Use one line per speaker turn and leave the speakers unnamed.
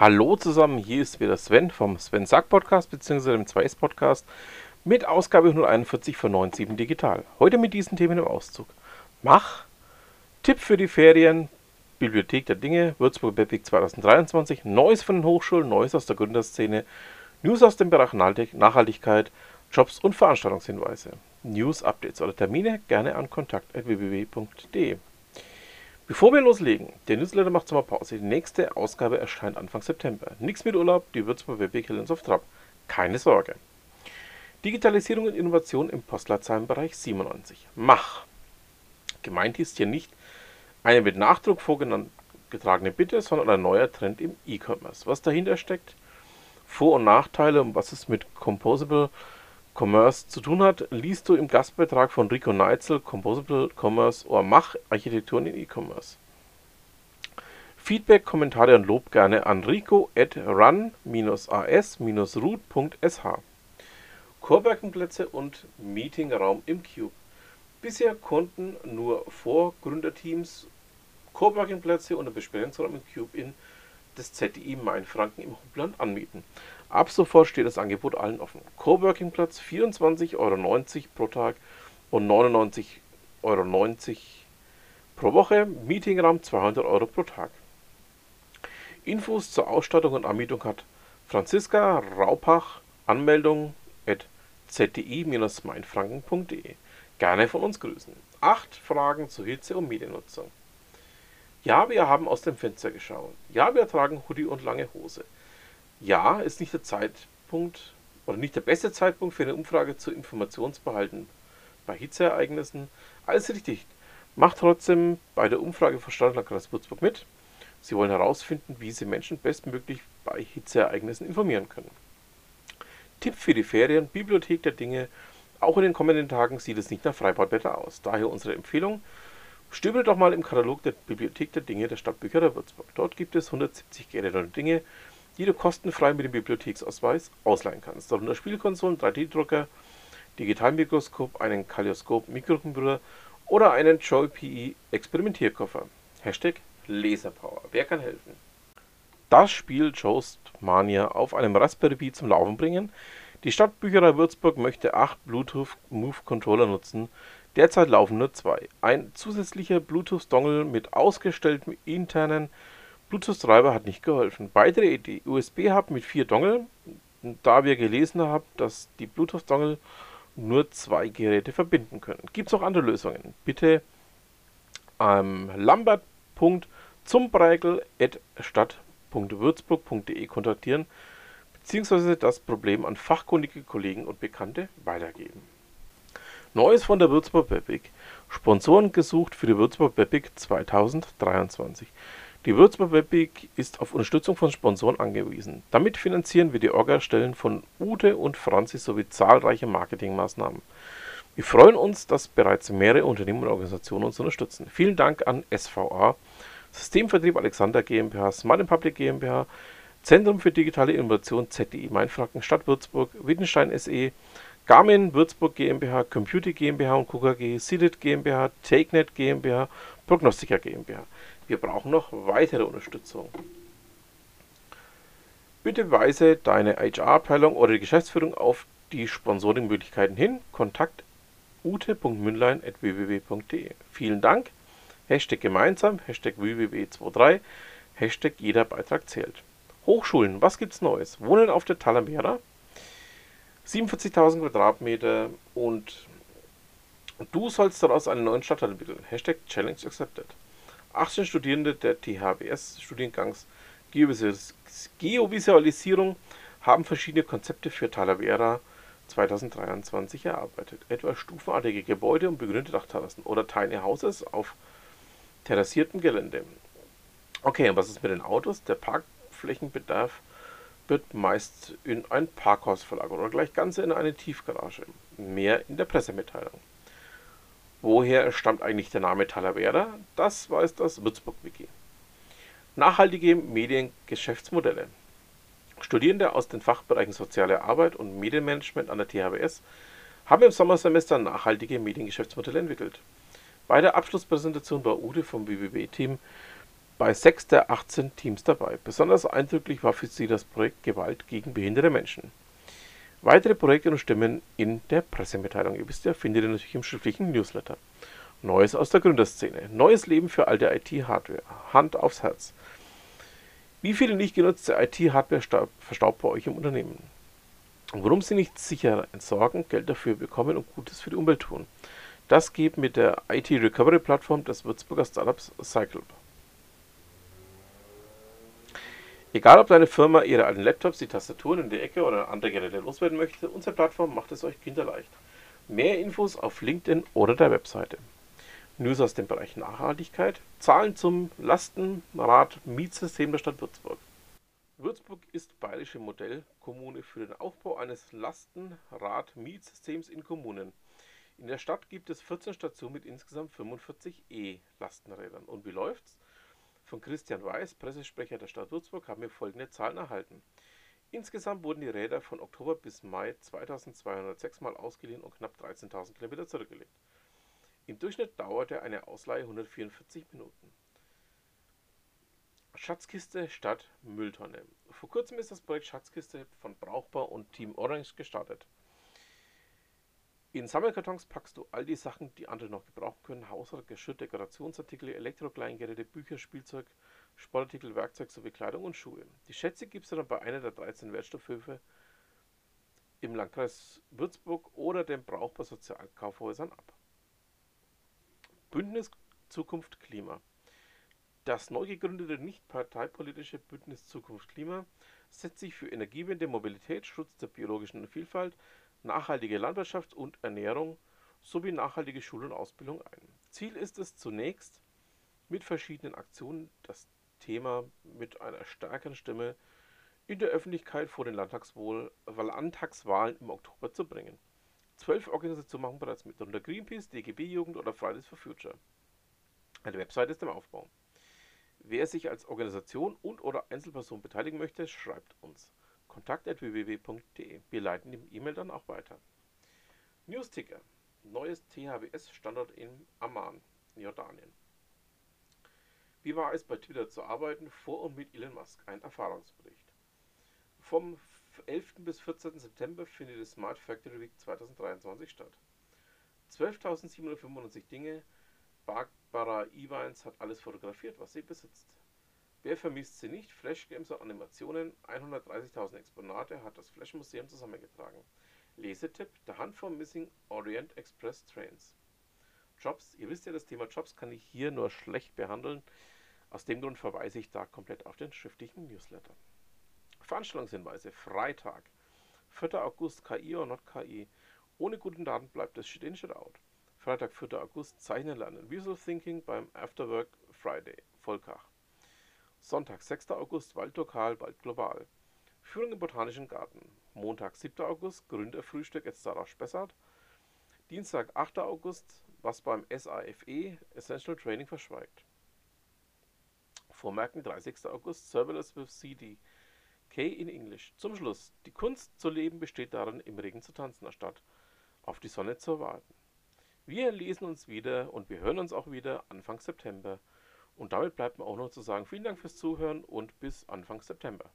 Hallo zusammen, hier ist wieder Sven vom Sven Sack Podcast bzw. dem 2S Podcast mit Ausgabe 141 von 97 Digital. Heute mit diesen Themen im Auszug. Mach, Tipp für die Ferien, Bibliothek der Dinge, Würzburg Webweg 2023, Neues von den Hochschulen, Neues aus der Gründerszene, News aus dem Bereich Nachhaltigkeit, Jobs und Veranstaltungshinweise. News, Updates oder Termine gerne an kontakt.www.de. Bevor wir loslegen, der Newsletter macht Sommerpause. Die nächste Ausgabe erscheint Anfang September. Nichts mit Urlaub, die Würzburg Webweg Helens auf Trab. Keine Sorge. Digitalisierung und Innovation im Postleitzahlenbereich 97. Mach. Gemeint ist hier nicht eine mit Nachdruck vorgetragene Bitte, sondern ein neuer Trend im E-Commerce. Was dahinter steckt, Vor- und Nachteile und was es mit Composable Commerce zu tun hat, liest du im Gastbeitrag von Rico Neitzel Composable Commerce oder Mach Architekturen in E-Commerce. Feedback, Kommentare und Lob gerne an rico at run-as-root.sh. Coworking-Plätze und Meetingraum im Cube. Bisher konnten nur Vorgründerteams Coworking-Plätze und einen Besprechungsraum im Cube in des ZDI Mainfranken im Hochland anmieten. Ab sofort steht das Angebot allen offen. Coworking-Platz 24,90 Euro pro Tag und 99,90 Euro pro Woche. Meetingraum 200 Euro pro Tag. Infos zur Ausstattung und Anmietung hat Franziska Raupach. Anmeldung at zdi-mainfranken.de. Gerne von uns grüßen. Acht Fragen zur Hitze- und Mediennutzung. Ja, wir haben aus dem Fenster geschaut. Ja, wir tragen Hoodie und lange Hose. Ja, ist nicht der Zeitpunkt oder nicht der beste Zeitpunkt für eine Umfrage zu Informationsbehalten bei Hitzeereignissen. Alles richtig. Macht trotzdem bei der Umfrage von Stadtlandkreis Würzburg mit. Sie wollen herausfinden, wie Sie Menschen bestmöglich bei Hitzeereignissen informieren können. Tipp für die Ferien, Bibliothek der Dinge. Auch in den kommenden Tagen sieht es nicht nach Freibadwetter aus. Daher unsere Empfehlung, stöbere doch mal im Katalog der Bibliothek der Dinge der Stadtbücherei Würzburg. Dort gibt es 170 Geräte und Dinge, die du kostenfrei mit dem Bibliotheksausweis ausleihen kannst. Darunter Spielkonsolen, 3D-Drucker, Digitalmikroskop, einen Kaleidoskop, Mikrocomputer oder einen Joy PE Experimentierkoffer. Hashtag Laserpower. Wer kann helfen? Das Spiel Joust Mania auf einem Raspberry Pi zum Laufen bringen. Die Stadtbücherei Würzburg möchte 8 Bluetooth Move Controller nutzen. Derzeit laufen nur zwei. Ein zusätzlicher Bluetooth-Dongle mit ausgestelltem internen Bluetooth-Treiber hat nicht geholfen. Weitere Idee: USB-Hub mit vier Dongle. Da wir gelesen haben, dass die Bluetooth-Dongle nur zwei Geräte verbinden können. Gibt es auch andere Lösungen? Bitte ähm, lambert.zumbreigel.stadt.würzburg.de kontaktieren bzw. das Problem an fachkundige Kollegen und Bekannte weitergeben. Neues von der Würzburg Webweg. Sponsoren gesucht für die Würzburg Webweg 2023. Die Würzburg Webweg ist auf Unterstützung von Sponsoren angewiesen. Damit finanzieren wir die Orga-Stellen von Ute und Franzi sowie zahlreiche Marketingmaßnahmen. Wir freuen uns, dass bereits mehrere Unternehmen und Organisationen uns unterstützen. Vielen Dank an SVA, Systemvertrieb Alexander GmbH, Smart Public GmbH, Zentrum für digitale Innovation ZDI Mainfranken, Stadt Würzburg, Wittenstein SE, Garmin Würzburg GmbH, Computer GmbH und KKG, Seeded GmbH, TakeNet GmbH, Prognostica GmbH. Wir brauchen noch weitere Unterstützung. Bitte weise deine HR-Abteilung oder die Geschäftsführung auf die Sponsoring-Möglichkeiten hin. Kontakt ute.mündlein.www.de. Vielen Dank. Hashtag gemeinsam, Hashtag www23, Hashtag jeder Beitrag zählt. Hochschulen, was gibt's Neues? Wohnen auf der Talamera, 47.000 Quadratmeter und du sollst daraus einen neuen Stadtteil entwickeln. Hashtag Challenge Accepted. 18 Studierende der THWS-Studiengangs Geovisualisierung haben verschiedene Konzepte für Talavera 2023 erarbeitet, etwa stufenartige Gebäude und begrünte Dachterrassen oder Tiny Houses auf terrassiertem Gelände. Okay, und was ist mit den Autos? Der Parkflächenbedarf wird meist in ein Parkhaus verlagert oder gleich ganz in eine Tiefgarage. Mehr in der Pressemitteilung. Woher stammt eigentlich der Name Talavera? Das weiß das Würzburg-Wiki. Nachhaltige Mediengeschäftsmodelle. Studierende aus den Fachbereichen Soziale Arbeit und Medienmanagement an der THWS haben im Sommersemester nachhaltige Mediengeschäftsmodelle entwickelt. Bei der Abschlusspräsentation war Ude vom WWW-Team bei sechs der 18 Teams dabei. Besonders eindrücklich war für sie das Projekt Gewalt gegen behinderte Menschen. Weitere Projekte und Stimmen in der Pressemitteilung. Ihr wisst ja, findet ihr natürlich im schriftlichen Newsletter. Neues aus der Gründerszene. Neues Leben für alte IT-Hardware. Hand aufs Herz. Wie viele nicht genutzte IT-Hardware verstaubt bei euch im Unternehmen? Und warum Sie nicht sicher entsorgen, Geld dafür bekommen und Gutes für die Umwelt tun? Das geht mit der IT-Recovery-Plattform des Würzburger Startups Cycle. Egal, ob deine Firma ihre alten Laptops, die Tastaturen in der Ecke oder andere Geräte loswerden möchte, unsere Plattform macht es euch kinderleicht. Mehr Infos auf LinkedIn oder der Webseite. News aus dem Bereich Nachhaltigkeit, Zahlen zum Lastenrad-Mietsystem der Stadt Würzburg. Würzburg ist bayerische Modellkommune für den Aufbau eines Lastenrad-Mietsystems in Kommunen. In der Stadt gibt es 14 Stationen mit insgesamt 45 E-Lastenrädern. Und wie läuft's? Von Christian Weiß, Pressesprecher der Stadt Würzburg, haben wir folgende Zahlen erhalten. Insgesamt wurden die Räder von Oktober bis Mai 2206 Mal ausgeliehen und knapp 13.000 Kilometer zurückgelegt. Im Durchschnitt dauerte eine Ausleihe 144 Minuten. Schatzkiste statt Mülltonne. Vor kurzem ist das Projekt Schatzkiste von Brauchbar und Team Orange gestartet. In Sammelkartons packst du all die Sachen, die andere noch gebrauchen können: Haushalt, Geschirr, Dekorationsartikel, Elektrokleingeräte, Bücher, Spielzeug, Sportartikel, Werkzeug sowie Kleidung und Schuhe. Die Schätze gibst du dann bei einer der 13 Wertstoffhöfe im Landkreis Würzburg oder den Brauchbar Sozialkaufhäusern ab. Bündnis Zukunft Klima. Das neu gegründete nicht-parteipolitische Bündnis Zukunft Klima setzt sich für Energiewende, Mobilität, Schutz der biologischen Vielfalt, nachhaltige Landwirtschaft und Ernährung sowie nachhaltige Schule und Ausbildung ein. Ziel ist es zunächst, mit verschiedenen Aktionen das Thema mit einer stärkeren Stimme in der Öffentlichkeit vor den Landtagswahlen im Oktober zu bringen. Zwölf Organisationen machen bereits mit, darunter Greenpeace, DGB Jugend oder Fridays for Future. Eine Website ist im Aufbau. Wer sich als Organisation und oder Einzelperson beteiligen möchte, schreibt uns kontakt.www.de. Wir leiten die E-Mail dann auch weiter. Newsticker. Neues THWS-Standort in Amman, Jordanien. Wie war es bei Twitter zu arbeiten, vor und mit Elon Musk? Ein Erfahrungsbericht. Vom 11. bis 14. September findet die Smart Factory Week 2023 statt. 12.795 Dinge. Barbara Ewines hat alles fotografiert, was sie besitzt. Wer vermisst sie nicht? Flashgames und Animationen, 130.000 Exponate hat das Flash Museum zusammengetragen. Lesetipp: Der Hand vom Missing Orient Express Trains. Jobs, ihr wisst ja, das Thema Jobs kann ich hier nur schlecht behandeln. Aus dem Grund verweise ich da komplett auf den schriftlichen Newsletter. Veranstaltungshinweise: Freitag, 4. August, KI oder not KI. Ohne guten Daten bleibt es shit in, shit out. Freitag, 4. August, Zeichnen lernen. Visual Thinking beim Afterwork Friday, Volkach. Sonntag, 6. August, Waldlokal, Waldglobal. Führung im Botanischen Garten. Montag, 7. August, Gründerfrühstück at Sarah Spessart. Dienstag, 8. August, was beim SAFE Essential Training verschweigt. Vormerken, 30. August, Serverless with CD. K in English. Zum Schluss, die Kunst zu leben besteht darin, im Regen zu tanzen, anstatt auf die Sonne zu warten. Wir lesen uns wieder und wir hören uns auch wieder Anfang September. Und damit bleibt mir auch noch zu sagen, vielen Dank fürs Zuhören und bis Anfang September.